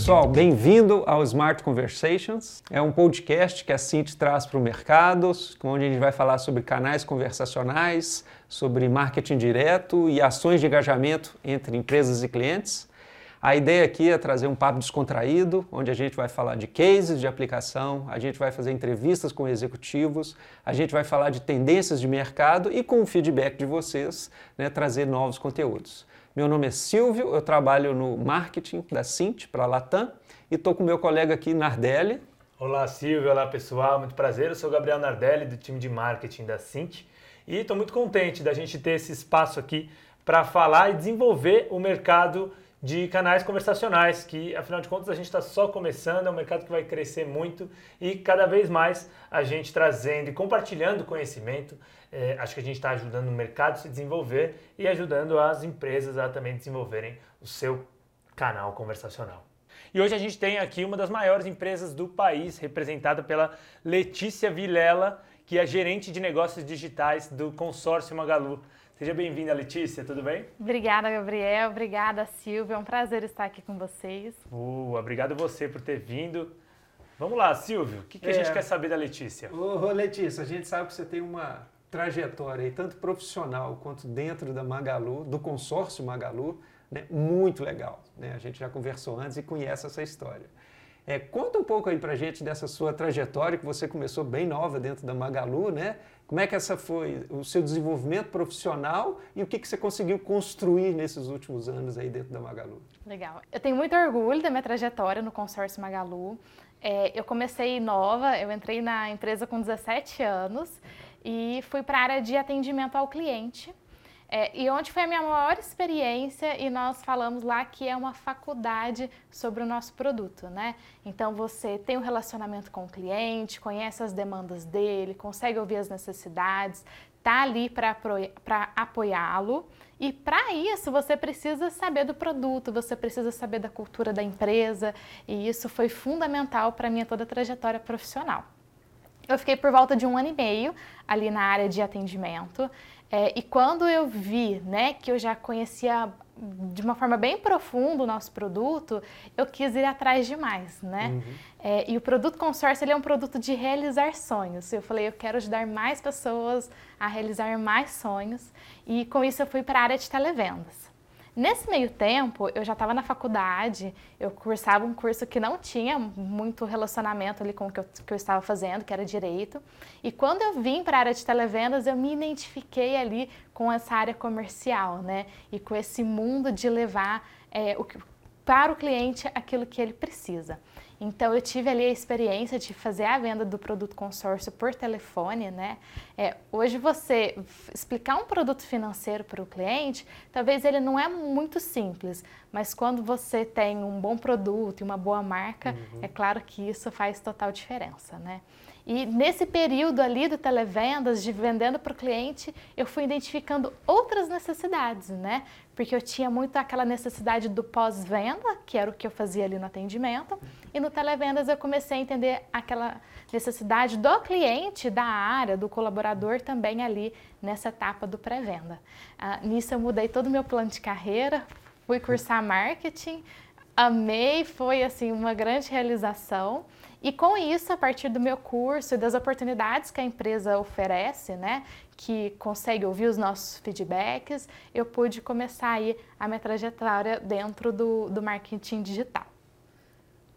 Pessoal, bem-vindo ao Smart Conversations. É um podcast que a Cint traz para o mercado, onde a gente vai falar sobre canais conversacionais, sobre marketing direto e ações de engajamento entre empresas e clientes. A ideia aqui é trazer um papo descontraído, onde a gente vai falar de cases de aplicação, a gente vai fazer entrevistas com executivos, a gente vai falar de tendências de mercado e, com o feedback de vocês, né, trazer novos conteúdos. Meu nome é Silvio, eu trabalho no marketing da Cint para a Latam e estou com meu colega aqui, Nardelli. Olá, Silvio. Olá, pessoal. Muito prazer. Eu sou Gabriel Nardelli, do time de marketing da Cint e estou muito contente da gente ter esse espaço aqui para falar e desenvolver o mercado de canais conversacionais, que afinal de contas a gente está só começando, é um mercado que vai crescer muito e cada vez mais a gente trazendo e compartilhando conhecimento, é, acho que a gente está ajudando o mercado a se desenvolver e ajudando as empresas a também desenvolverem o seu canal conversacional. E hoje a gente tem aqui uma das maiores empresas do país, representada pela Letícia Vilela, que é gerente de negócios digitais do consórcio Magalu. Seja bem-vinda, Letícia, tudo bem? Obrigada, Gabriel. Obrigada, Silvia. É um prazer estar aqui com vocês. Uh, obrigado você por ter vindo. Vamos lá, Silvio, o que, que é. a gente quer saber da Letícia? Ô, Letícia, a gente sabe que você tem uma trajetória aí, tanto profissional quanto dentro da Magalu, do consórcio Magalu, né? muito legal. Né? A gente já conversou antes e conhece essa história. É, conta um pouco aí pra gente dessa sua trajetória, que você começou bem nova dentro da Magalu, né? Como é que essa foi o seu desenvolvimento profissional e o que, que você conseguiu construir nesses últimos anos aí dentro da Magalu? Legal. Eu tenho muito orgulho da minha trajetória no consórcio Magalu. É, eu comecei nova, eu entrei na empresa com 17 anos e fui para a área de atendimento ao cliente. É, e onde foi a minha maior experiência e nós falamos lá que é uma faculdade sobre o nosso produto, né? Então você tem um relacionamento com o cliente, conhece as demandas dele, consegue ouvir as necessidades, tá ali para apoiá-lo. E para isso você precisa saber do produto, você precisa saber da cultura da empresa, e isso foi fundamental para minha toda a trajetória profissional. Eu fiquei por volta de um ano e meio ali na área de atendimento. É, e quando eu vi né, que eu já conhecia de uma forma bem profunda o nosso produto, eu quis ir atrás de mais, né? Uhum. É, e o produto consórcio ele é um produto de realizar sonhos. Eu falei, eu quero ajudar mais pessoas a realizar mais sonhos. E com isso eu fui para a área de televendas. Nesse meio tempo, eu já estava na faculdade, eu cursava um curso que não tinha muito relacionamento ali com o que eu, que eu estava fazendo, que era direito. E quando eu vim para a área de televendas, eu me identifiquei ali com essa área comercial, né? E com esse mundo de levar é, o, para o cliente aquilo que ele precisa. Então eu tive ali a experiência de fazer a venda do produto consórcio por telefone, né? É, hoje você explicar um produto financeiro para o cliente, talvez ele não é muito simples, mas quando você tem um bom produto e uma boa marca, uhum. é claro que isso faz total diferença, né? E nesse período ali do televendas, de vendendo para o cliente, eu fui identificando outras necessidades, né? Porque eu tinha muito aquela necessidade do pós-venda, que era o que eu fazia ali no atendimento, e no televendas eu comecei a entender aquela necessidade do cliente, da área, do colaborador também ali nessa etapa do pré-venda. Ah, nisso eu mudei todo o meu plano de carreira, fui cursar marketing, amei, foi assim uma grande realização. E com isso, a partir do meu curso e das oportunidades que a empresa oferece, né, que consegue ouvir os nossos feedbacks, eu pude começar aí a minha trajetória dentro do, do marketing digital.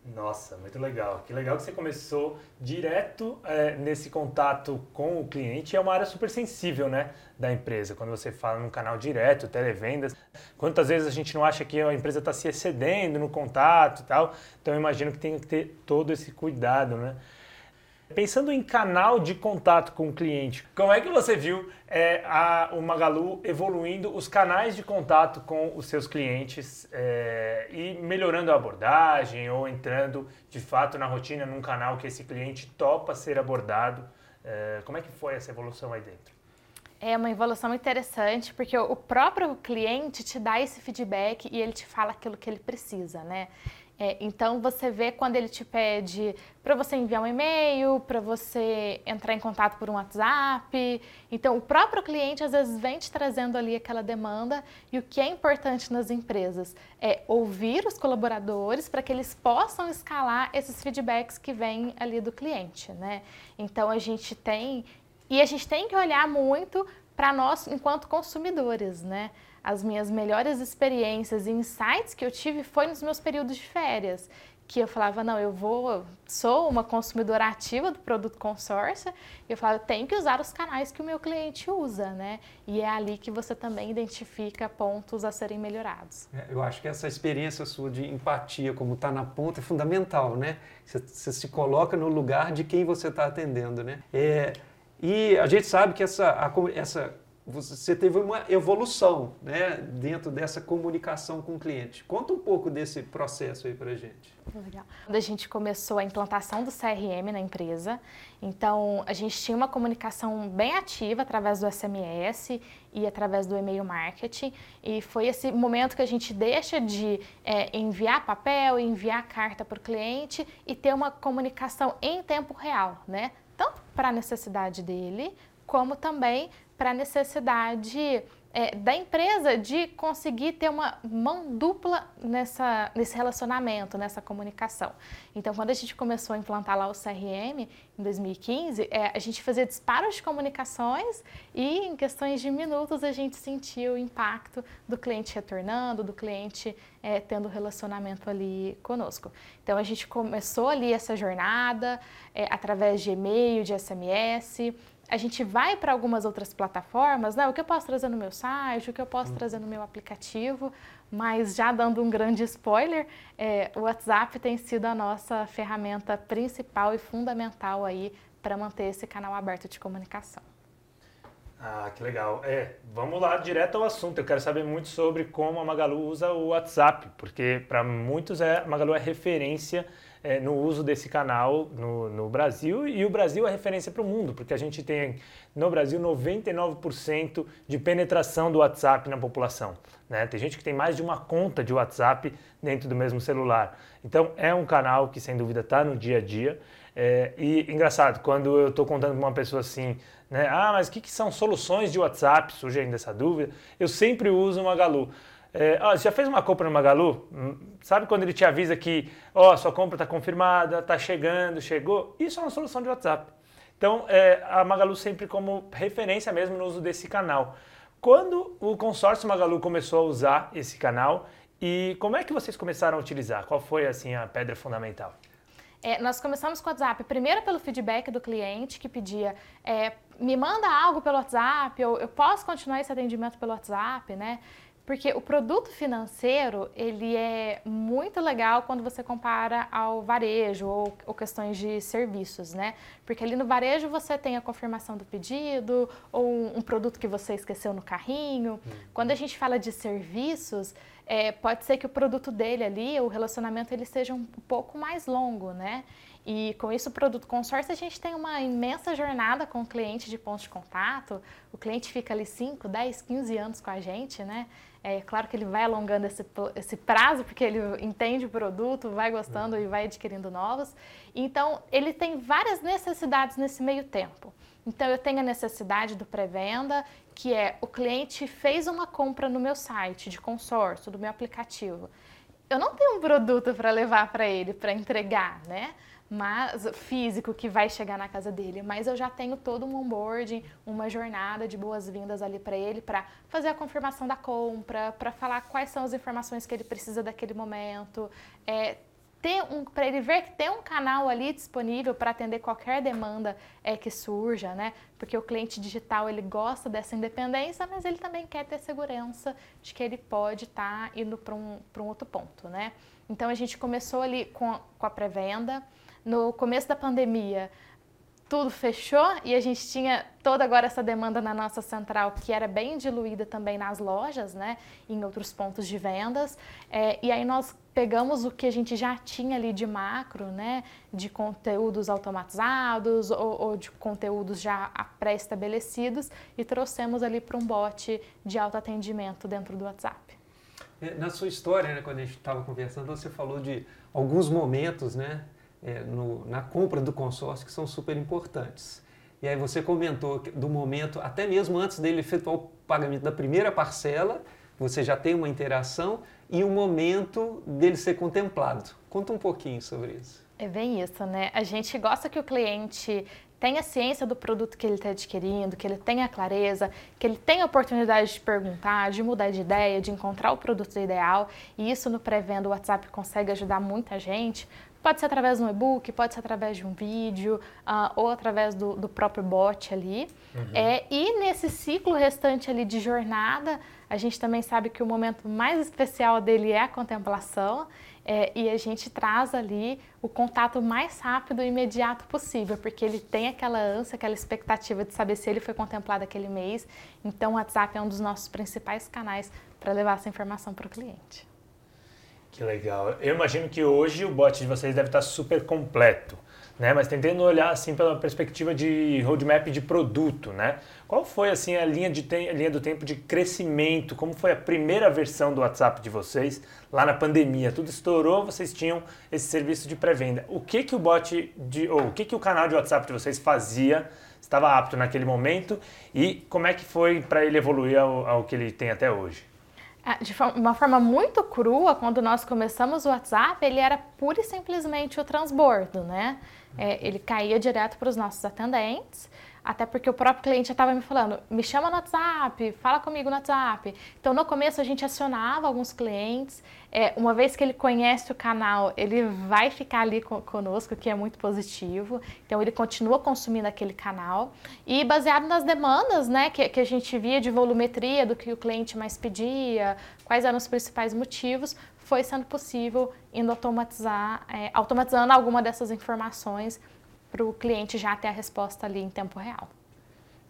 Nossa, muito legal. Que legal que você começou direto é, nesse contato com o cliente. É uma área super sensível, né, da empresa. Quando você fala num canal direto, televendas, quantas vezes a gente não acha que a empresa está se excedendo no contato e tal. Então, eu imagino que tem que ter todo esse cuidado, né? Pensando em canal de contato com o cliente, como é que você viu é, a, o Magalu evoluindo os canais de contato com os seus clientes é, e melhorando a abordagem ou entrando de fato na rotina num canal que esse cliente topa ser abordado? É, como é que foi essa evolução aí dentro? É uma evolução interessante porque o próprio cliente te dá esse feedback e ele te fala aquilo que ele precisa, né? É, então você vê quando ele te pede para você enviar um e-mail, para você entrar em contato por um WhatsApp. Então o próprio cliente às vezes vem te trazendo ali aquela demanda e o que é importante nas empresas é ouvir os colaboradores para que eles possam escalar esses feedbacks que vêm ali do cliente, né? Então a gente tem e a gente tem que olhar muito para nós enquanto consumidores, né? As minhas melhores experiências e insights que eu tive foi nos meus períodos de férias, que eu falava, não, eu vou, sou uma consumidora ativa do produto consórcio, e eu falava, tenho que usar os canais que o meu cliente usa, né? E é ali que você também identifica pontos a serem melhorados. É, eu acho que essa experiência sua de empatia, como está na ponta, é fundamental, né? Você, você, se coloca no lugar de quem você está atendendo, né? É, e a gente sabe que essa, a, essa você teve uma evolução né, dentro dessa comunicação com o cliente. Conta um pouco desse processo aí para a gente. Legal. Quando a gente começou a implantação do CRM na empresa, então a gente tinha uma comunicação bem ativa através do SMS e através do e-mail marketing, e foi esse momento que a gente deixa de é, enviar papel, enviar carta para o cliente e ter uma comunicação em tempo real, né? Tanto para a necessidade dele, como também para a necessidade é, da empresa de conseguir ter uma mão dupla nessa, nesse relacionamento, nessa comunicação. Então, quando a gente começou a implantar lá o CRM, em 2015, é, a gente fazia disparos de comunicações e, em questões de minutos, a gente sentia o impacto do cliente retornando, do cliente é, tendo relacionamento ali conosco. Então, a gente começou ali essa jornada é, através de e-mail, de SMS, a gente vai para algumas outras plataformas, né? o que eu posso trazer no meu site, o que eu posso hum. trazer no meu aplicativo, mas já dando um grande spoiler, é, o WhatsApp tem sido a nossa ferramenta principal e fundamental aí para manter esse canal aberto de comunicação. Ah, que legal. É, vamos lá direto ao assunto. Eu quero saber muito sobre como a Magalu usa o WhatsApp, porque para muitos é, a Magalu é referência é, no uso desse canal no, no Brasil e o Brasil é referência para o mundo, porque a gente tem no Brasil 99% de penetração do WhatsApp na população. Né? Tem gente que tem mais de uma conta de WhatsApp dentro do mesmo celular. Então é um canal que sem dúvida está no dia a dia. É, e engraçado, quando eu estou contando para uma pessoa assim, né, ah, mas o que, que, são soluções de WhatsApp? Surge ainda essa dúvida. Eu sempre uso o Magalu. É, ó, já fez uma compra no Magalu? Hum, sabe quando ele te avisa que ó, sua compra está confirmada, está chegando, chegou? Isso é uma solução de WhatsApp. Então, é, a Magalu sempre como referência mesmo no uso desse canal. Quando o consórcio Magalu começou a usar esse canal e como é que vocês começaram a utilizar? Qual foi assim a pedra fundamental? É, nós começamos com o WhatsApp, primeiro pelo feedback do cliente que pedia, é, me manda algo pelo WhatsApp, eu, eu posso continuar esse atendimento pelo WhatsApp, né? Porque o produto financeiro, ele é muito legal quando você compara ao varejo ou, ou, questões de serviços, né? Porque ali no varejo você tem a confirmação do pedido ou um, produto que você esqueceu no carrinho. Uhum. Quando a gente fala de serviços, é, pode ser que o produto dele ali, o relacionamento, ele seja um pouco mais longo, né? E com isso, o produto consórcio, a gente tem uma imensa jornada com o cliente de pontos de contato. O cliente fica ali 5, 10, 15 anos com a gente, né? É claro que ele vai alongando esse, esse prazo, porque ele entende o produto, vai gostando e vai adquirindo novos. Então, ele tem várias necessidades nesse meio tempo. Então, eu tenho a necessidade do pré-venda, que é o cliente fez uma compra no meu site de consórcio, do meu aplicativo. Eu não tenho um produto para levar para ele, para entregar, né? Mas físico que vai chegar na casa dele, mas eu já tenho todo um onboarding, uma jornada de boas-vindas ali para ele para fazer a confirmação da compra, para falar quais são as informações que ele precisa daquele momento, é, um para ele ver que tem um canal ali disponível para atender qualquer demanda é, que surja, né? Porque o cliente digital ele gosta dessa independência, mas ele também quer ter segurança de que ele pode estar tá indo para um, um outro ponto, né? Então a gente começou ali com, com a pré-venda no começo da pandemia, tudo fechou e a gente tinha toda agora essa demanda na nossa central que era bem diluída também nas lojas, né, em outros pontos de vendas. É, e aí nós pegamos o que a gente já tinha ali de macro, né, de conteúdos automatizados ou, ou de conteúdos já pré-estabelecidos e trouxemos ali para um bot de autoatendimento dentro do WhatsApp. É, na sua história, né, quando a gente estava conversando, você falou de alguns momentos né, é, no, na compra do consórcio que são super importantes. E aí você comentou do momento, até mesmo antes dele efetuar o pagamento da primeira parcela, você já tem uma interação e o momento dele ser contemplado. Conta um pouquinho sobre isso. É bem isso, né? A gente gosta que o cliente tenha ciência do produto que ele está adquirindo, que ele tenha clareza, que ele tenha oportunidade de perguntar, de mudar de ideia, de encontrar o produto ideal. E isso no pré-venda, o WhatsApp consegue ajudar muita gente. Pode ser através de um e-book, pode ser através de um vídeo uh, ou através do, do, próprio bot ali. Uhum. É, e nesse ciclo restante ali de jornada, a gente também sabe que o momento mais especial dele é a contemplação. É, e a gente traz ali o contato mais rápido e imediato possível, porque ele tem aquela ânsia, aquela expectativa de saber se ele foi contemplado aquele mês. Então, o WhatsApp é um dos nossos principais canais para levar essa informação para o cliente. Que legal. Eu imagino que hoje o bot de vocês deve estar super completo né? Mas tentando olhar assim pela perspectiva de roadmap de produto, né? Qual foi assim a linha, de linha do tempo de crescimento? Como foi a primeira versão do WhatsApp de vocês lá na pandemia? Tudo estourou, vocês tinham esse serviço de pré-venda. O que que o bot de ou o que que o canal de WhatsApp de vocês fazia? Estava apto naquele momento e como é que foi para ele evoluir ao, ao que ele tem até hoje? É, de uma forma muito crua, quando nós começamos o WhatsApp, ele era pura e simplesmente o transbordo, né? É, ele caía direto para os nossos atendentes, até porque o próprio cliente já estava me falando, me chama no WhatsApp, fala comigo no WhatsApp. Então, no começo, a gente acionava alguns clientes. É, uma vez que ele conhece o canal, ele vai ficar ali conosco, que é muito positivo. Então, ele continua consumindo aquele canal. E baseado nas demandas né, que, que a gente via de volumetria, do que o cliente mais pedia, quais eram os principais motivos, foi sendo possível indo automatizar, é, automatizando alguma dessas informações para o cliente já ter a resposta ali em tempo real.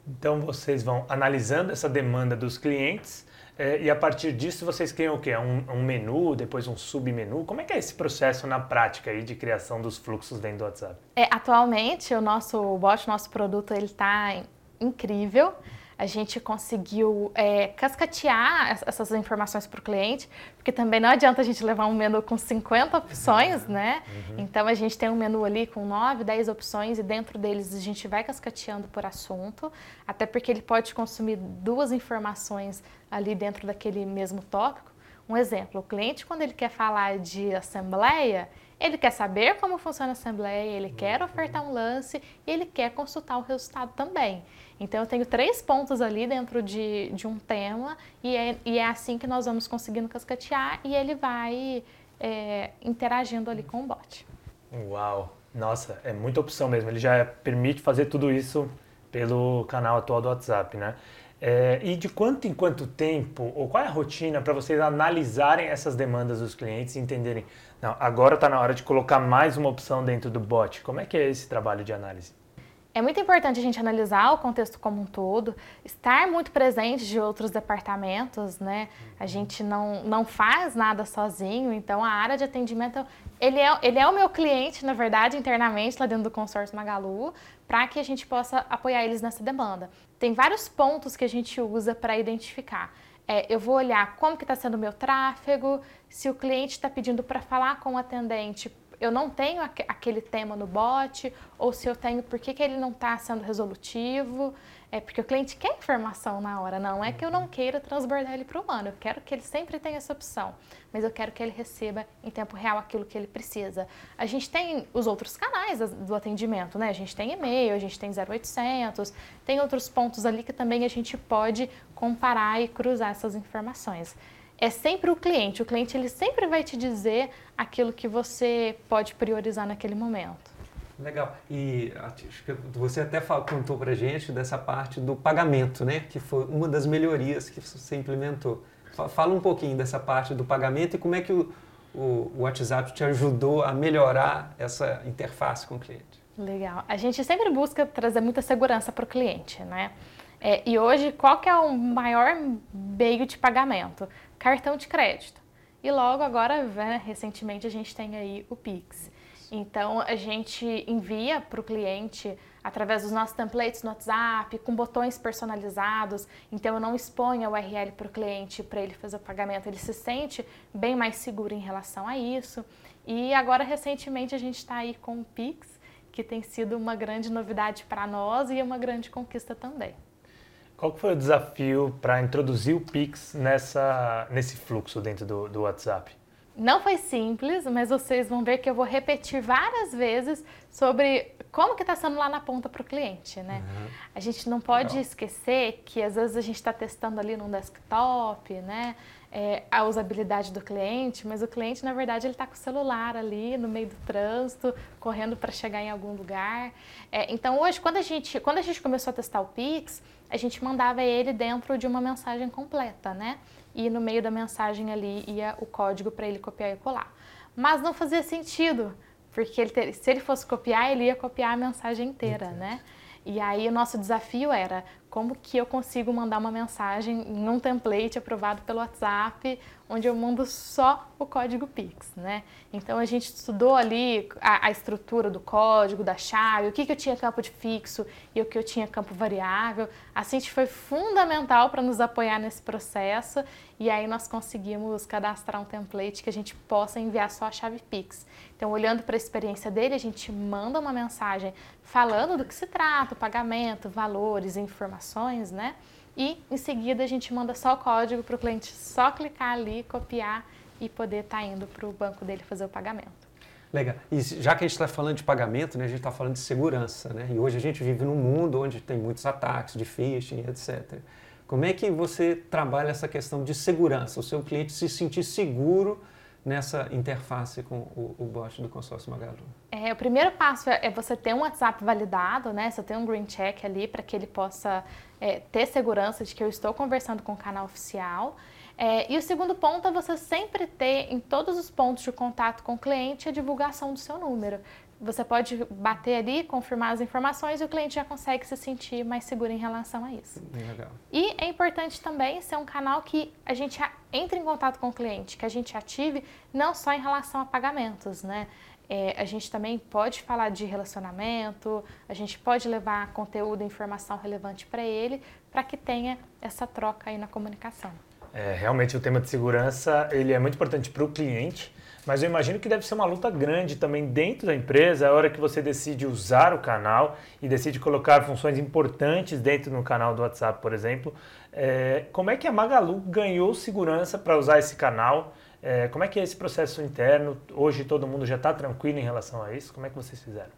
Então vocês vão analisando essa demanda dos clientes é, e a partir disso vocês criam o quê? Um, um, menu, depois um submenu? Como é que é esse processo na prática aí de criação dos fluxos dentro do WhatsApp? É, atualmente o nosso bot, nosso produto, ele está incrível a gente conseguiu é, cascatear essas informações para o cliente, porque também não adianta a gente levar um menu com 50 opções, uhum. né? Uhum. Então a gente tem um menu ali com 9, 10 opções e dentro deles a gente vai cascateando por assunto, até porque ele pode consumir duas informações ali dentro daquele mesmo tópico. Um exemplo, o cliente quando ele quer falar de assembleia, ele quer saber como funciona a assembleia, ele quer ofertar um lance e ele quer consultar o resultado também. Então, eu tenho três pontos ali dentro de, de um tema e é, e é assim que nós vamos conseguindo cascatear e ele vai é, interagindo ali com o bot. Uau! Nossa, é muita opção mesmo. Ele já permite fazer tudo isso pelo canal atual do WhatsApp, né? É, e de quanto em quanto tempo, ou qual é a rotina para vocês analisarem essas demandas dos clientes e entenderem, não, agora está na hora de colocar mais uma opção dentro do bot? Como é que é esse trabalho de análise? É muito importante a gente analisar o contexto como um todo, estar muito presente de outros departamentos, né? A gente não, não faz nada sozinho, então a área de atendimento, ele é, ele é o meu cliente, na verdade, internamente, lá dentro do consórcio Magalu, para que a gente possa apoiar eles nessa demanda. Tem vários pontos que a gente usa para identificar. É, eu vou olhar como que está sendo o meu tráfego, se o cliente está pedindo para falar com o atendente eu não tenho aquele tema no bot, ou se eu tenho, por que, que ele não está sendo resolutivo? É porque o cliente quer informação na hora, não é que eu não queira transbordar ele para o humano, eu quero que ele sempre tenha essa opção, mas eu quero que ele receba em tempo real aquilo que ele precisa. A gente tem os outros canais do atendimento, né? A gente tem e-mail, a gente tem 0800, tem outros pontos ali que também a gente pode comparar e cruzar essas informações é sempre o cliente. O cliente ele sempre vai te dizer aquilo que você pode priorizar naquele momento. Legal. E você até contou para gente dessa parte do pagamento, né? Que foi uma das melhorias que você implementou. Fala um pouquinho dessa parte do pagamento e como é que o, o, o WhatsApp te ajudou a melhorar essa interface com o cliente. Legal. A gente sempre busca trazer muita segurança para o cliente, né? É, e hoje, qual que é o maior meio de pagamento? cartão de crédito. E logo agora, né, recentemente, a gente tem aí o Pix. Então, a gente envia para o cliente através dos nossos templates no WhatsApp, com botões personalizados. Então eu não exponho a URL para o cliente para ele fazer o pagamento, ele se sente bem mais seguro em relação a isso. E agora recentemente a gente está aí com o Pix, que tem sido uma grande novidade para nós e uma grande conquista também. Qual foi o desafio para introduzir o Pix nessa, nesse fluxo dentro do, do WhatsApp? Não foi simples, mas vocês vão ver que eu vou repetir várias vezes sobre como que está sendo lá na ponta para o cliente, né? Uhum. A gente não pode Legal. esquecer que às vezes a gente está testando ali no desktop, né? É, a usabilidade do cliente, mas o cliente, na verdade, ele está com o celular ali no meio do trânsito, correndo para chegar em algum lugar. É, então, hoje, quando a, gente, quando a gente começou a testar o Pix, a gente mandava ele dentro de uma mensagem completa, né? E no meio da mensagem ali ia o código para ele copiar e colar. Mas não fazia sentido, porque ele ter, se ele fosse copiar, ele ia copiar a mensagem inteira, Entendi. né? E aí o nosso desafio era como que eu consigo mandar uma mensagem em um template aprovado pelo WhatsApp, onde eu mando só o código Pix, né? Então a gente estudou ali a, a estrutura do código, da chave, o que, que eu tinha campo de fixo e o que eu tinha campo variável. A Cinti foi fundamental para nos apoiar nesse processo e aí nós conseguimos cadastrar um template que a gente possa enviar só a chave Pix. Então, olhando para a experiência dele, a gente manda uma mensagem falando do que se trata, o pagamento, valores, informações, né? E em seguida a gente manda só o código para o cliente só clicar ali, copiar e poder estar tá indo para o banco dele fazer o pagamento. Legal. E já que a gente está falando de pagamento, né, a gente está falando de segurança, né? E hoje a gente vive num mundo onde tem muitos ataques de phishing, etc. Como é que você trabalha essa questão de segurança, o seu cliente se sentir seguro nessa interface com o, o bot do consórcio Magalu? É, o primeiro passo é, é você ter um WhatsApp validado, né? Você tem um green check ali para que ele possa é, ter segurança de que eu estou conversando com o canal oficial. É, e o segundo ponto é você sempre ter em todos os pontos de contato com o cliente a divulgação do seu número. Você pode bater ali, confirmar as informações e o cliente já consegue se sentir mais seguro em relação a isso. Legal. E é importante também ser um canal que a gente entre em contato com o cliente, que a gente ative não só em relação a pagamentos, né? É, a gente também pode falar de relacionamento, a gente pode levar conteúdo e informação relevante para ele, para que tenha essa troca aí na comunicação. É, realmente o tema de segurança ele é muito importante para o cliente, mas eu imagino que deve ser uma luta grande também dentro da empresa, a hora que você decide usar o canal e decide colocar funções importantes dentro do canal do WhatsApp, por exemplo. É, como é que a Magalu ganhou segurança para usar esse canal? É, como é que é esse processo interno? Hoje todo mundo já está tranquilo em relação a isso? Como é que vocês fizeram?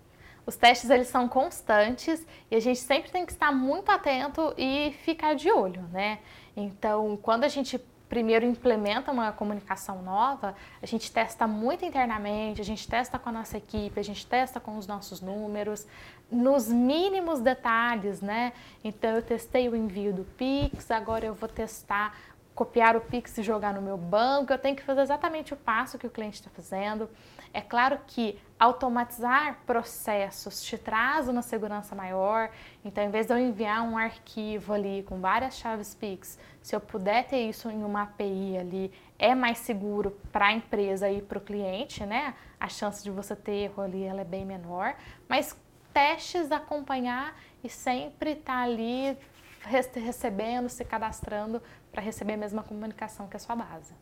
Os testes eles são constantes e a gente sempre tem que estar muito atento e ficar de olho, né? Então, quando a gente primeiro implementa uma comunicação nova, a gente testa muito internamente, a gente testa com a nossa equipe, a gente testa com os nossos números, nos mínimos detalhes, né? Então eu testei o envio do Pix, agora eu vou testar copiar o Pix e jogar no meu banco, eu tenho que fazer exatamente o passo que o cliente está fazendo. É claro que automatizar processos te traz uma segurança maior. Então, em vez de eu enviar um arquivo ali com várias chaves Pix, se eu puder ter isso em uma API ali, é mais seguro para a empresa e para o cliente, né? A chance de você ter erro ali ela é bem menor. Mas testes, acompanhar e sempre estar tá ali recebendo, se cadastrando para receber a mesma comunicação que a sua base.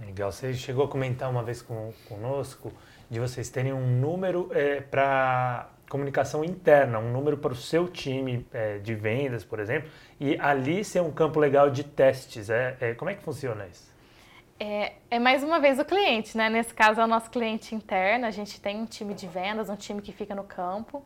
Legal. Você chegou a comentar uma vez com, conosco de vocês terem um número é, para comunicação interna, um número para o seu time é, de vendas, por exemplo, e ali ser um campo legal de testes. É, é como é que funciona isso? É, é, mais uma vez o cliente, né? Nesse caso é o nosso cliente interno. A gente tem um time de vendas, um time que fica no campo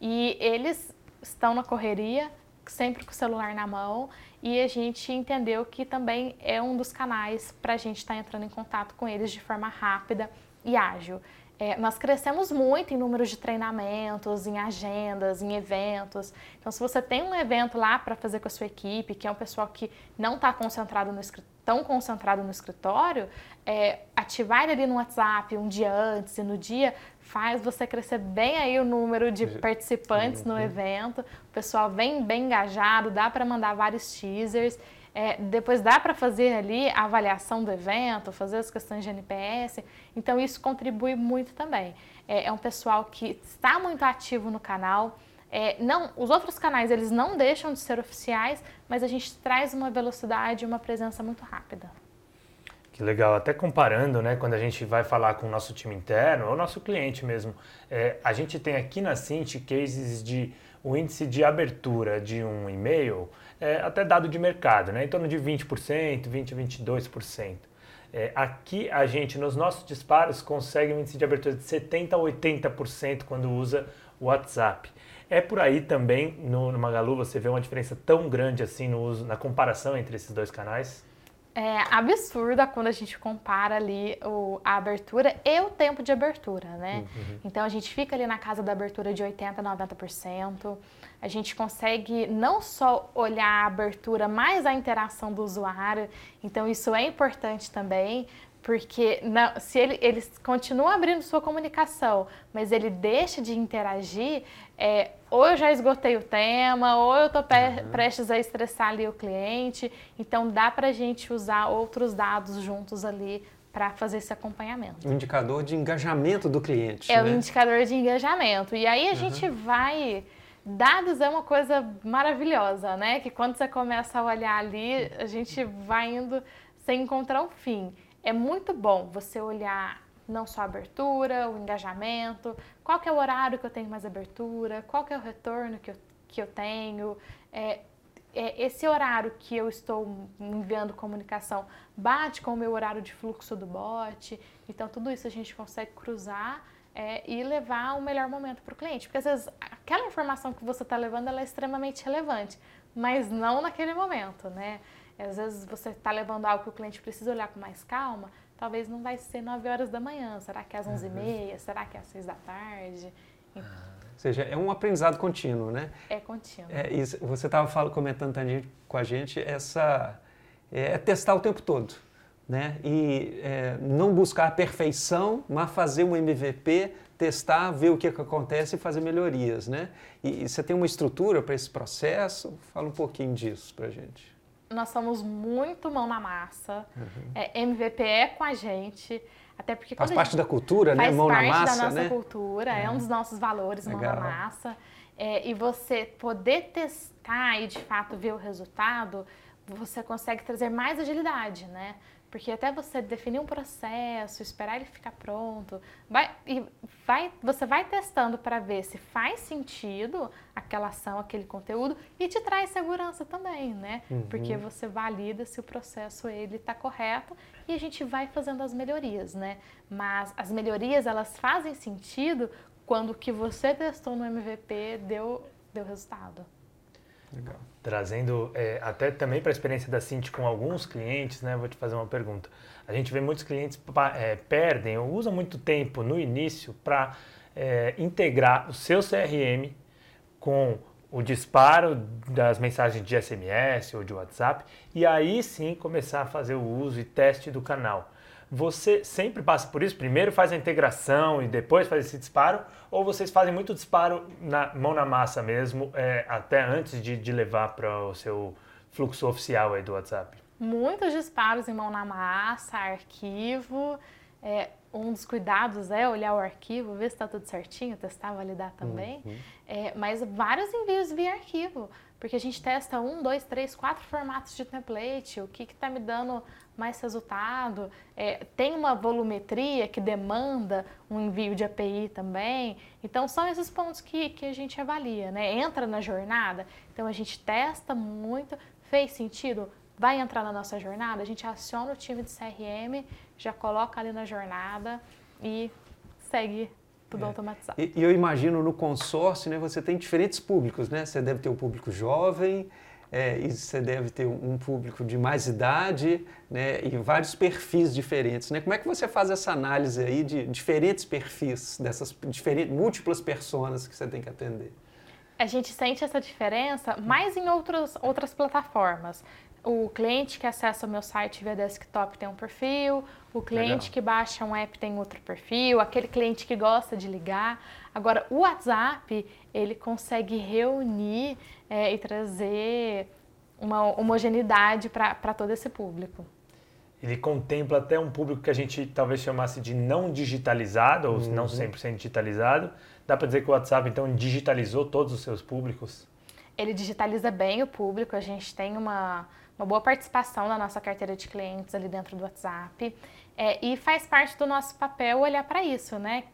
e eles estão na correria, sempre com o celular na mão e a gente entendeu que também é um dos canais para a gente estar tá entrando em contato com eles de forma rápida e ágil. É, nós crescemos muito em números de treinamentos, em agendas, em eventos. Então, se você tem um evento lá para fazer com a sua equipe, que é um pessoal que não está concentrado no tão concentrado no escritório, é, ativar ele ali no WhatsApp um dia antes e no dia faz você crescer bem aí o número de participantes no evento. O pessoal vem bem engajado, dá para mandar vários teasers. É, depois dá para fazer ali a avaliação do evento, fazer as questões de NPS. Então isso contribui muito também. É, é um pessoal que está muito ativo no canal. É, não, os outros canais eles não deixam de ser oficiais, mas a gente traz uma velocidade, uma presença muito rápida. Que legal, até comparando, né, quando a gente vai falar com o nosso time interno, ou nosso cliente mesmo, é, a gente tem aqui na Cint cases de o índice de abertura de um e-mail, é, até dado de mercado, né, em torno de 20%, 20% 22%. É, aqui a gente, nos nossos disparos, consegue um índice de abertura de 70% a 80% quando usa o WhatsApp. É por aí também no, no Magalu você vê uma diferença tão grande assim no uso, na comparação entre esses dois canais? É absurda quando a gente compara ali o, a abertura e o tempo de abertura, né? Uhum. Então a gente fica ali na casa da abertura de 80%, 90%. A gente consegue não só olhar a abertura, mas a interação do usuário. Então isso é importante também, porque não, se ele, ele continua abrindo sua comunicação, mas ele deixa de interagir, é, ou eu já esgotei o tema, ou eu estou uhum. prestes a estressar ali o cliente. Então dá para a gente usar outros dados juntos ali para fazer esse acompanhamento. Um indicador de engajamento do cliente. É né? um indicador de engajamento. E aí a uhum. gente vai. Dados é uma coisa maravilhosa, né? Que quando você começa a olhar ali, a gente vai indo sem encontrar um fim é muito bom você olhar não só a abertura, o engajamento, qual que é o horário que eu tenho mais abertura, qual que é o retorno que eu, que eu tenho, é, é, esse horário que eu estou enviando comunicação bate com o meu horário de fluxo do bot, então tudo isso a gente consegue cruzar é, e levar o melhor momento para o cliente, porque às vezes aquela informação que você está levando ela é extremamente relevante, mas não naquele momento, né? Às vezes você está levando algo que o cliente precisa olhar com mais calma, talvez não vai ser 9 horas da manhã, será que é às 11 h 30 será que é às 6 da tarde? Ah, ou seja, é um aprendizado contínuo, né? É contínuo. É, você estava comentando com a gente, essa, é, é, testar o tempo todo, né? E é, não buscar a perfeição, mas fazer um MVP, testar, ver o que, que acontece e fazer melhorias, né? E, e você tem uma estrutura para esse processo? Fala um pouquinho disso para a gente nós somos muito mão na massa. Uhum. É, MVP é com a gente. Até porque faz parte da cultura, né? Mão na massa, Faz parte da nossa né? cultura, é. é. um dos nossos valores, Legal. mão na massa. É, e você poder testar e de fato ver o resultado, você consegue trazer mais agilidade, né? Porque até você definir um processo, esperar ele ficar pronto, vai, e vai, você vai testando para ver se faz sentido aquela ação, aquele conteúdo e te traz segurança também, né? Uhum. Porque você valida se o processo ele está correto e a gente vai fazendo as melhorias, né? Mas as melhorias elas fazem sentido quando o que você testou no MVP deu, deu resultado. Legal. Trazendo é, até também para a experiência da Cinti com alguns clientes, né? Vou te fazer uma pergunta. A gente vê muitos clientes é, perdem ou usam muito tempo no início para é, integrar o seu CRM com o disparo das mensagens de SMS ou de WhatsApp e aí sim começar a fazer o uso e teste do canal. Você sempre passa por isso? Primeiro faz a integração e depois faz esse disparo? Ou vocês fazem muito disparo na mão na massa mesmo, é, até antes de, de levar para o seu fluxo oficial aí do WhatsApp? Muitos disparos em mão na massa, arquivo. É, um dos cuidados é olhar o arquivo, ver se está tudo certinho, testar, validar também. Uhum. É, mas vários envios via arquivo, porque a gente testa um, dois, três, quatro formatos de template, o que está me dando mais resultado. É, tem uma volumetria que demanda um envio de API também. Então, são esses pontos que, que a gente avalia, né? Entra na jornada, então a gente testa muito, fez sentido? Vai entrar na nossa jornada? A gente aciona o time de CRM, já coloca ali na jornada e segue tudo é. automatizado. E, e, eu imagino no consórcio, né, você tem diferentes públicos, né? Você deve ter o público jovem, é, e você deve ter um público de mais idade né, e vários perfis diferentes. Né? Como é que você faz essa análise aí de diferentes perfis, dessas diferentes, múltiplas pessoas que você tem que atender? A gente sente essa diferença mais em outros, outras plataformas. O cliente que acessa o meu site via desktop tem um perfil, o cliente Legal. que baixa um app tem outro perfil, aquele cliente que gosta de ligar. Agora, o WhatsApp, ele consegue reunir é, e trazer uma homogeneidade para todo esse público. ele contempla até um público que a gente talvez chamasse de não digitalizado, ou Uhum. não 100% digitalizado. Dá para dizer que o WhatsApp, então, digitalizou todos os seus públicos? Ele digitaliza bem o público, a gente tem uma, uma boa participação na nossa carteira de clientes ali dentro do WhatsApp. É, e faz parte do nosso papel olhar para isso, né?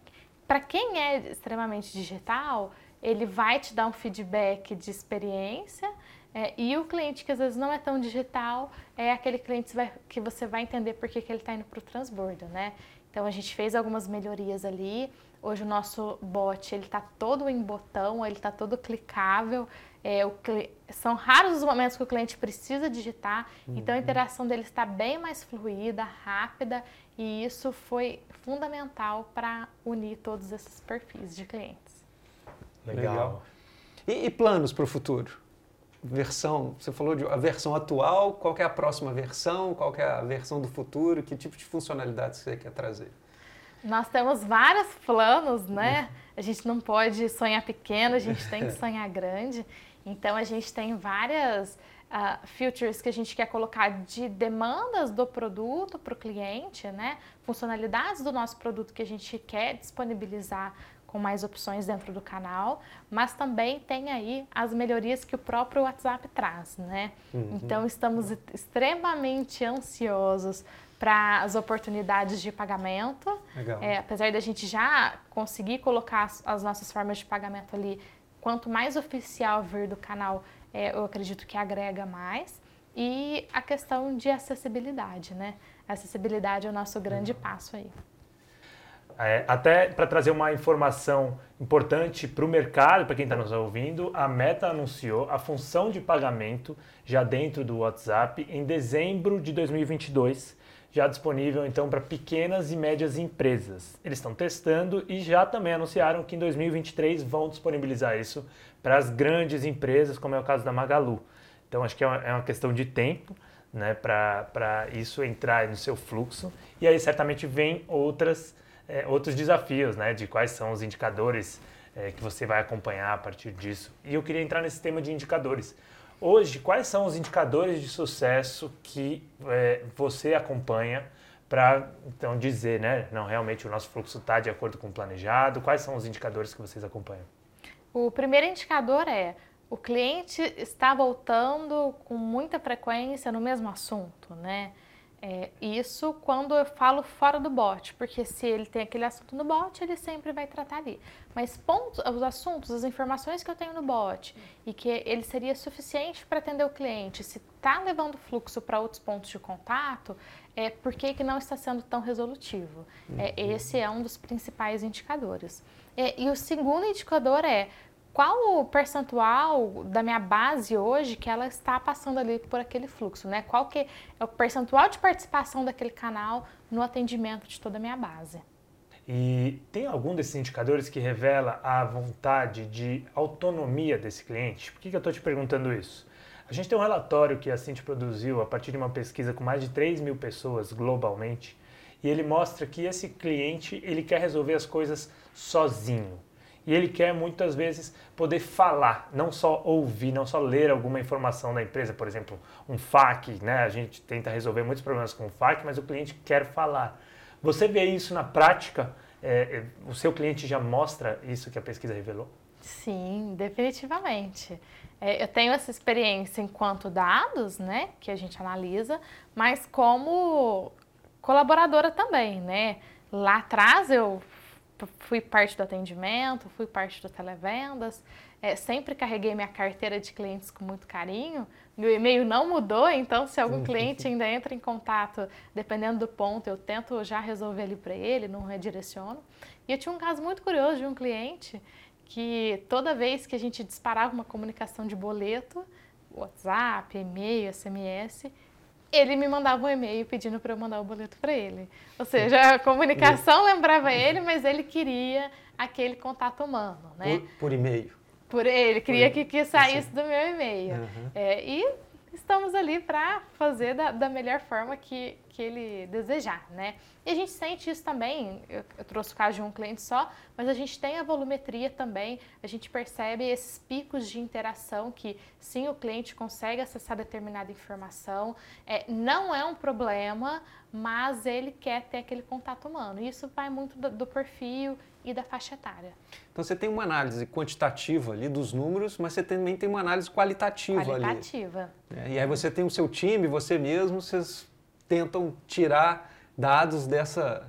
Para quem é extremamente digital, ele vai te dar um feedback de experiência. é, e o cliente que às vezes não é tão digital é aquele cliente que, você vai entender por que, que ele está indo para o transbordo, né? Então a gente fez algumas melhorias ali. Hoje o nosso bot ele está todo em botão, ele está todo clicável. É, o São raros os momentos que o cliente precisa digitar, então a interação dele está bem mais fluida, rápida e isso foi fundamental para unir todos esses perfis de clientes. Legal. E, e planos para o futuro? Versão, você falou de a versão atual, qual que é a próxima versão, qual que é a versão do futuro, que tipo de funcionalidades você quer trazer? Nós temos vários planos, né? A gente não pode sonhar pequeno, a gente tem que sonhar grande. Então a gente tem várias ah, features que a gente quer colocar de demandas do produto para o cliente, né? Funcionalidades do nosso produto que a gente quer disponibilizar com mais opções dentro do canal, mas também tem aí as melhorias que o próprio WhatsApp traz, né? Então estamos extremamente ansiosos para as oportunidades de pagamento. Legal. É, apesar da gente já conseguir colocar as, as nossas formas de pagamento ali, quanto mais oficial vir do canal, é, eu acredito que agrega mais. E a questão de acessibilidade, né? A acessibilidade é o nosso grande passo aí. É, até para trazer uma informação importante para o mercado, para quem está nos ouvindo, a Meta anunciou a função de pagamento já dentro do WhatsApp em dezembro de 2022, já disponível então para pequenas e médias empresas. Eles estão testando e já também anunciaram que em 2023 vão disponibilizar isso para as grandes empresas, como é o caso da Magalu. Então acho que é uma, é uma questão de tempo né, para isso entrar no seu fluxo. E aí certamente vem outras é, outros desafios, né, de quais são os indicadores é, que você vai acompanhar a partir disso. E eu queria entrar nesse tema de indicadores. Hoje, quais são os indicadores de sucesso que é, você acompanha para então dizer, né, não realmente o nosso fluxo está de acordo com o planejado? Quais são os indicadores que vocês acompanham? O primeiro indicador é o cliente está voltando com muita frequência no mesmo assunto, né? É, isso quando eu falo fora do bot, porque se ele tem aquele assunto no bot, ele sempre vai tratar ali. Mas pontos, os assuntos, as informações que eu tenho no bot e que ele seria suficiente para atender o cliente, se está levando fluxo para outros pontos de contato, é por que que não está sendo tão resolutivo? É, esse é um dos principais indicadores. É, e o segundo indicador é qual o percentual da minha base hoje que ela está passando ali por aquele fluxo, né? Qual que é o percentual de participação daquele canal no atendimento de toda a minha base? E tem algum desses indicadores que revela a vontade de autonomia desse cliente? Por que, que eu estou te perguntando isso? A gente tem um relatório que a Cinti produziu a partir de uma pesquisa com mais de 3 mil pessoas globalmente e ele mostra que esse cliente ele quer resolver as coisas sozinho. E ele quer muitas vezes poder falar, não só ouvir, não só ler alguma informação da empresa, por exemplo, um FAQ, né? A gente tenta resolver muitos problemas com o FAQ, mas o cliente quer falar. Você vê isso na prática? É, o seu cliente já mostra isso que a pesquisa revelou? Sim, definitivamente. É, eu tenho essa experiência enquanto dados, né, que a gente analisa, mas como colaboradora também, né? Lá atrás eu fui parte do atendimento, fui parte do televendas, é, sempre carreguei minha carteira de clientes com muito carinho. Meu e-mail não mudou, então se algum cliente ainda entra em contato, dependendo do ponto, eu tento já resolver ali para ele, não redireciono. E eu tinha um caso muito curioso de um cliente que toda vez que a gente disparava uma comunicação de boleto, WhatsApp, e-mail, SMS, ele me mandava um e-mail pedindo para eu mandar o boleto para ele. Ou seja, a comunicação lembrava ele, mas ele queria aquele contato humano, né? Por, por e-mail. Por ele, queria Por- que, que saísse do meu e-mail. Uhum. É, e estamos ali para fazer da, da, melhor forma que, que ele desejar, né? E a gente sente isso também, eu, eu, trouxe o caso de um cliente só, mas a gente tem a volumetria também, a gente percebe esses picos de interação que sim, o cliente consegue acessar determinada informação, é, não é um problema, mas ele quer ter aquele contato humano. Isso vai muito do, do perfil e da faixa etária. Então você tem uma análise quantitativa ali dos números, mas você também tem uma análise qualitativa, qualitativa. ali. É, e aí você tem o seu time, você mesmo, vocês tentam tirar dados dessa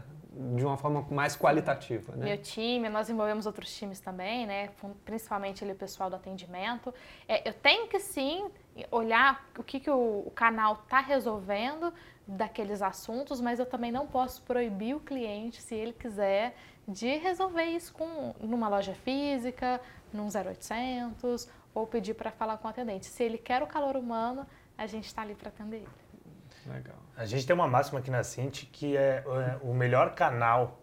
de uma forma mais qualitativa, né? Meu time, nós envolvemos outros times também, né? Principalmente ali o pessoal do atendimento. É, eu tenho que sim olhar o que, que o, o canal está resolvendo daqueles assuntos, mas eu também não posso proibir o cliente, se ele quiser, de resolver isso com numa loja física, num 0800 ou pedir para falar com o atendente. Se ele quer o calor humano, a gente está ali para atender ele. Legal. A gente tem uma máxima aqui na Cint que é, é o melhor canal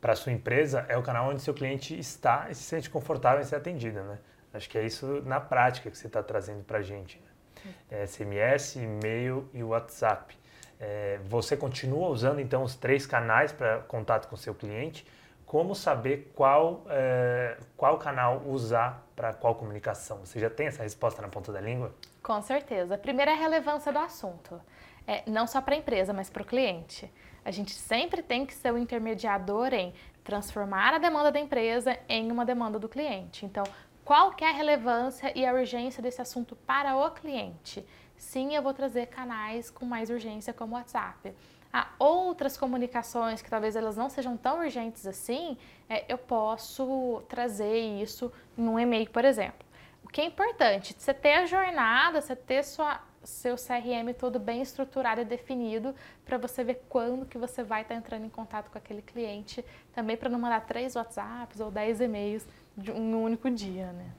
para sua empresa é o canal onde seu cliente está e se sente confortável em ser atendido, né? Acho que é isso na prática que você está trazendo para a gente. Né? É SMS, e-mail e WhatsApp. É, você continua usando então os três canais para contato com seu cliente como saber qual, é, qual canal usar para qual comunicação? Você já tem essa resposta na ponta da língua? Com certeza. A primeira é a relevância do assunto. É, não só para a empresa, mas para o cliente. A gente sempre tem que ser o intermediador em transformar a demanda da empresa em uma demanda do cliente. Então, qual é a relevância e a urgência desse assunto para o cliente? Sim, eu vou trazer canais com mais urgência como o WhatsApp há outras comunicações que talvez elas não sejam tão urgentes assim, é, eu posso trazer isso em um e-mail, por exemplo. O que é importante, você ter a jornada, você ter sua, seu CRM todo bem estruturado e definido para você ver quando que você vai estar tá entrando em contato com aquele cliente, também para não mandar três WhatsApps ou dez e-mails de um único dia, né?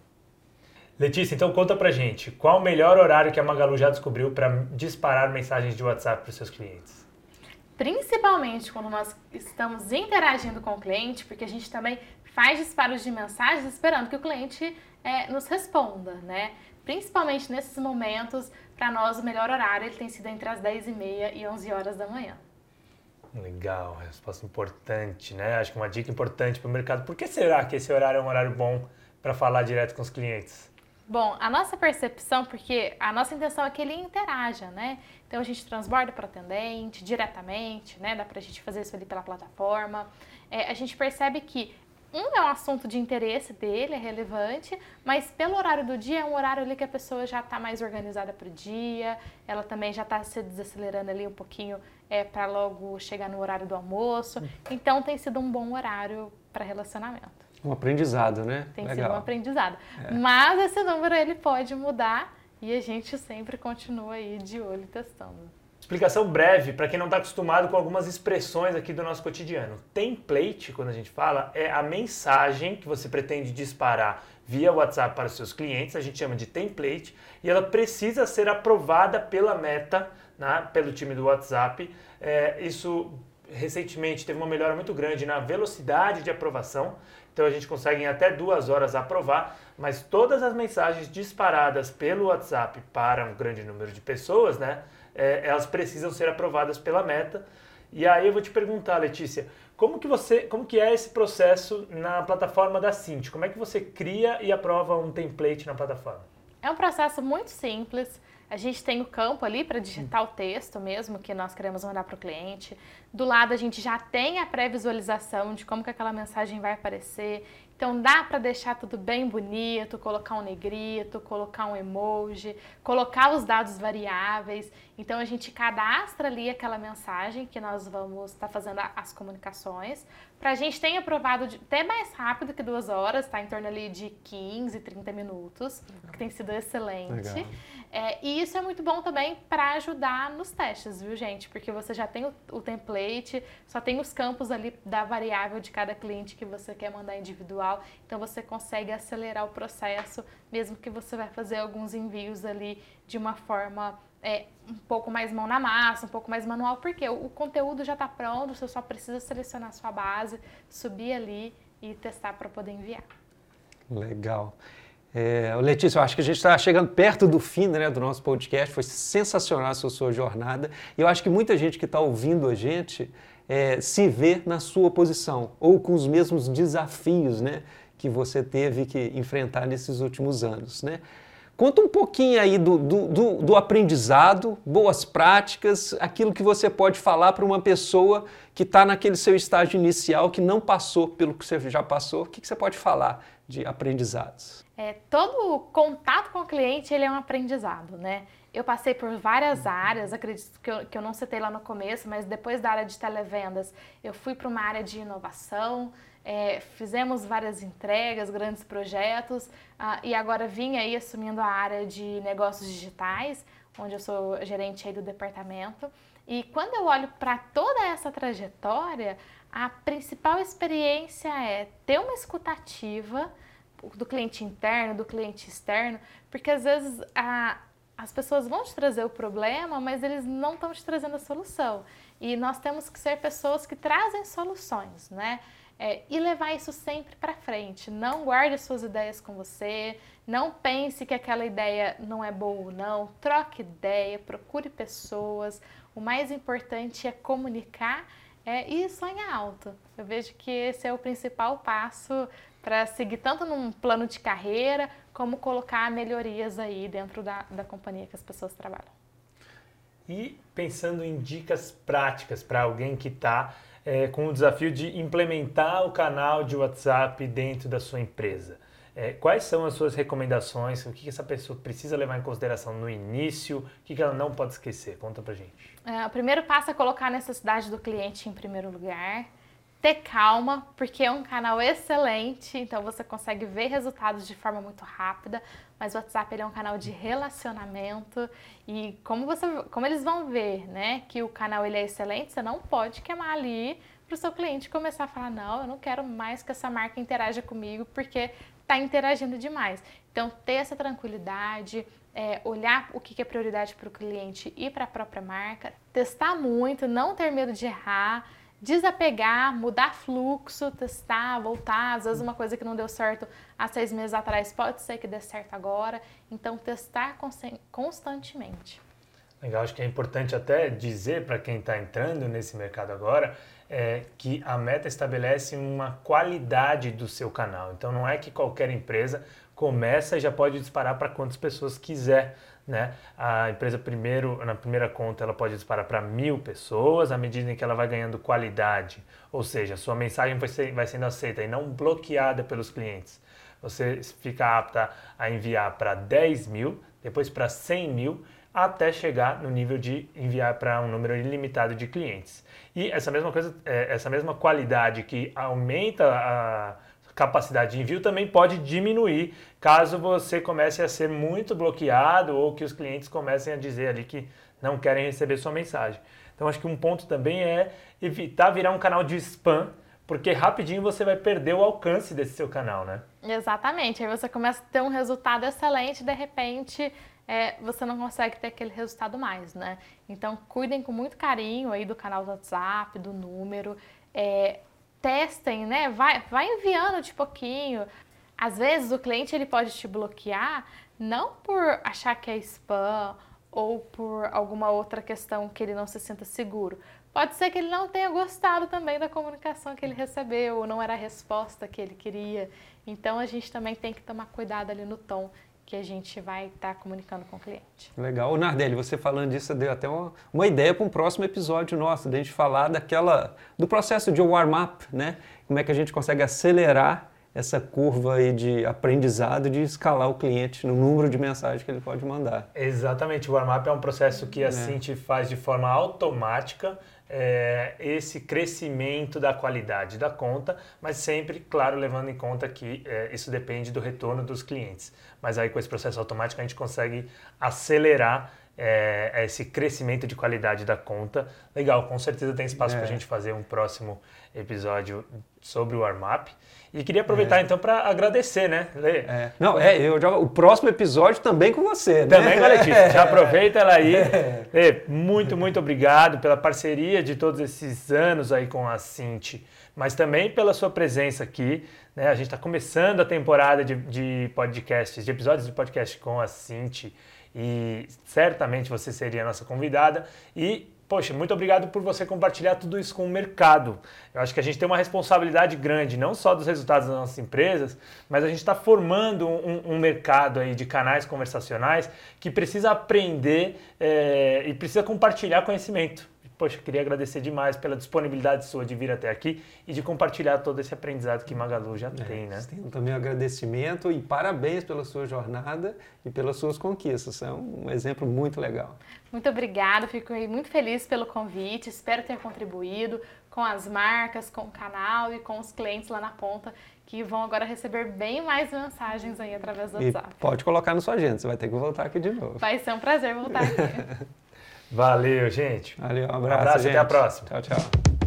Letícia, então conta pra gente, qual o melhor horário que a Magalu já descobriu para disparar mensagens de WhatsApp para os seus clientes? Principalmente quando nós estamos interagindo com o cliente, porque a gente também faz disparos de mensagens esperando que o cliente é, nos responda, né? Principalmente nesses momentos, para nós o melhor horário ele tem sido entre as 10h30 e 11 horas da manhã. Legal, resposta importante, né? Acho que uma dica importante para o mercado. Por que será que esse horário é um horário bom para falar direto com os clientes? Bom, a nossa percepção, porque a nossa intenção é que ele interaja, né? Então a gente transborda para o atendente diretamente, né? Dá para a gente fazer isso ali pela plataforma. É, a gente percebe que um é um assunto de interesse dele, é relevante, mas pelo horário do dia é um horário ali que a pessoa já está mais organizada para o dia, ela também já está se desacelerando ali um pouquinho é, para logo chegar no horário do almoço. Então tem sido um bom horário para relacionamento. Um aprendizado, né? Tem Legal. sido um aprendizado. É. Mas esse número ele pode mudar e a gente sempre continua aí de olho testando. Explicação breve para quem não está acostumado com algumas expressões aqui do nosso cotidiano. Template, quando a gente fala, é a mensagem que você pretende disparar via WhatsApp para os seus clientes, a gente chama de template, e ela precisa ser aprovada pela meta, né, pelo time do WhatsApp. É, isso recentemente teve uma melhora muito grande na velocidade de aprovação. Então a gente consegue em até duas horas aprovar, mas todas as mensagens disparadas pelo WhatsApp para um grande número de pessoas, né, é, elas precisam ser aprovadas pela meta. E aí eu vou te perguntar, Letícia, como que você, como que é esse processo na plataforma da Cint? Como é que você cria e aprova um template na plataforma? É um processo muito simples. A gente tem o campo ali para digitar o texto mesmo que nós queremos mandar para o cliente. Do lado a gente já tem a pré-visualização de como que aquela mensagem vai aparecer. Então dá para deixar tudo bem bonito, colocar um negrito, colocar um emoji, colocar os dados variáveis. Então a gente cadastra ali aquela mensagem que nós vamos estar tá fazendo as comunicações. Para a gente tem aprovado de, até mais rápido que duas horas, está em torno ali de 15, 30 minutos, que tem sido excelente. É, e isso é muito bom também para ajudar nos testes, viu, gente? Porque você já tem o, o template, só tem os campos ali da variável de cada cliente que você quer mandar individual então você consegue acelerar o processo, mesmo que você vai fazer alguns envios ali de uma forma é, um pouco mais mão na massa, um pouco mais manual, porque o, o conteúdo já está pronto, você só precisa selecionar sua base, subir ali e testar para poder enviar. Legal. É, Letícia, eu acho que a gente está chegando perto do fim né, do nosso podcast. Foi sensacional a sua, sua jornada. E eu acho que muita gente que está ouvindo a gente é, se vê na sua posição ou com os mesmos desafios né, que você teve que enfrentar nesses últimos anos. Né? Conta um pouquinho aí do, do, do, do aprendizado, boas práticas, aquilo que você pode falar para uma pessoa que está naquele seu estágio inicial, que não passou pelo que você já passou. O que, que você pode falar de aprendizados? É, todo contato com o cliente ele é um aprendizado, né? Eu passei por várias áreas, acredito que eu, que eu não citei lá no começo, mas depois da área de televendas, eu fui para uma área de inovação, é, fizemos várias entregas, grandes projetos, uh, e agora vim aí assumindo a área de negócios digitais, onde eu sou gerente aí do departamento. E quando eu olho para toda essa trajetória, a principal experiência é ter uma escutativa do cliente interno, do cliente externo, porque às vezes a, as pessoas vão te trazer o problema, mas eles não estão te trazendo a solução. E nós temos que ser pessoas que trazem soluções, né? É, e levar isso sempre para frente. Não guarde suas ideias com você, não pense que aquela ideia não é boa ou não. Troque ideia, procure pessoas. O mais importante é comunicar é, e sonhar alto. Eu vejo que esse é o principal passo para seguir tanto num plano de carreira, como colocar melhorias aí dentro da, da companhia que as pessoas trabalham. E pensando em dicas práticas para alguém que está é, com o desafio de implementar o canal de WhatsApp dentro da sua empresa. É, quais são as suas recomendações? O que essa pessoa precisa levar em consideração no início? O que ela não pode esquecer? Conta pra gente. É, o primeiro passo é colocar a necessidade do cliente em primeiro lugar ter calma, porque é um canal excelente, então você consegue ver resultados de forma muito rápida, mas o WhatsApp ele é um canal de relacionamento e como você, como eles vão ver, né, que o canal ele é excelente, você não pode queimar ali para o seu cliente começar a falar não, eu não quero mais que essa marca interaja comigo porque está interagindo demais. Então ter essa tranquilidade, é, olhar o que é prioridade para o cliente e para a própria marca, testar muito, não ter medo de errar desapegar, mudar fluxo, testar, voltar. Às vezes uma coisa que não deu certo há seis meses atrás pode ser que dê certo agora. Então testar constantemente. Legal, acho que é importante até dizer para quem está entrando nesse mercado agora é, que a Meta estabelece uma qualidade do seu canal. Então não é que qualquer empresa começa e já pode disparar para quantas pessoas quiser. Né? A empresa primeiro, na primeira conta, ela pode disparar para mil pessoas à medida em que ela vai ganhando qualidade, ou seja, sua mensagem vai, ser, vai sendo aceita e não bloqueada pelos clientes. Você fica apta a enviar para 10 mil, depois para 100 mil, até chegar no nível de enviar para um número ilimitado de clientes. E essa mesma coisa, é, essa mesma qualidade que aumenta a capacidade de envio também pode diminuir caso você comece a ser muito bloqueado ou que os clientes comecem a dizer ali que não querem receber sua mensagem. Então acho que um ponto também é evitar virar um canal de spam, porque rapidinho você vai perder o alcance desse seu canal, né? Exatamente. Aí você começa a ter um resultado excelente, de repente é, você não consegue ter aquele resultado mais, né? Então cuidem com muito carinho aí do canal do WhatsApp, do número. É, testem, né? Vai, vai enviando de pouquinho. Às vezes o cliente ele pode te bloquear não por achar que é spam ou por alguma outra questão que ele não se sinta seguro. Pode ser que ele não tenha gostado também da comunicação que ele recebeu, ou não era a resposta que ele queria. Então a gente também tem que tomar cuidado ali no tom que a gente vai estar tá comunicando com o cliente. Legal. Nardelli, você falando disso deu até uma, uma ideia para um próximo episódio nosso, de a gente falar daquela do processo de warm-up, né? Como é que a gente consegue acelerar essa curva aí de aprendizado de escalar o cliente no número de mensagens que ele pode mandar. Exatamente, o warm-up é um processo que a é. Faz de forma automática é, esse crescimento da qualidade da conta, mas sempre, claro, levando em conta que é, isso depende do retorno dos clientes. Mas aí com esse processo automático a gente consegue acelerar é, esse crescimento de qualidade da conta. Legal, com certeza tem espaço para a é. gente fazer um próximo episódio sobre o warm-up. E queria aproveitar é. então para agradecer, né, Lê? É. Não, é, eu já, o próximo episódio também com você, né? Também com a Letícia. Já aproveita ela aí. É. Lê, muito, muito obrigado pela parceria de todos esses anos aí com a Cinti, mas também pela sua presença aqui Né? A gente está começando a temporada de, de podcasts, de episódios de podcast com a Cinti e certamente você seria a nossa convidada. E, poxa, muito obrigado por você compartilhar tudo isso com o mercado. Eu acho que a gente tem uma responsabilidade grande, não só dos resultados das nossas empresas, mas a gente está formando um, um, mercado aí de canais conversacionais que precisa aprender é, e precisa compartilhar conhecimento. Poxa, queria agradecer demais pela disponibilidade sua de vir até aqui e de compartilhar todo esse aprendizado que Magalu já é, tem, né? Tenho também um agradecimento e parabéns pela sua jornada e pelas suas conquistas. É um exemplo muito legal. Muito obrigada, fico muito feliz pelo convite, espero ter contribuído com as marcas, com o canal e com os clientes lá na ponta que vão agora receber bem mais mensagens aí através do WhatsApp. E pode colocar na sua agenda, você vai ter que voltar aqui de novo. Vai ser um prazer voltar aqui. Valeu, gente. Valeu, um abraço. Um abraço gente. até a próxima. Tchau, tchau.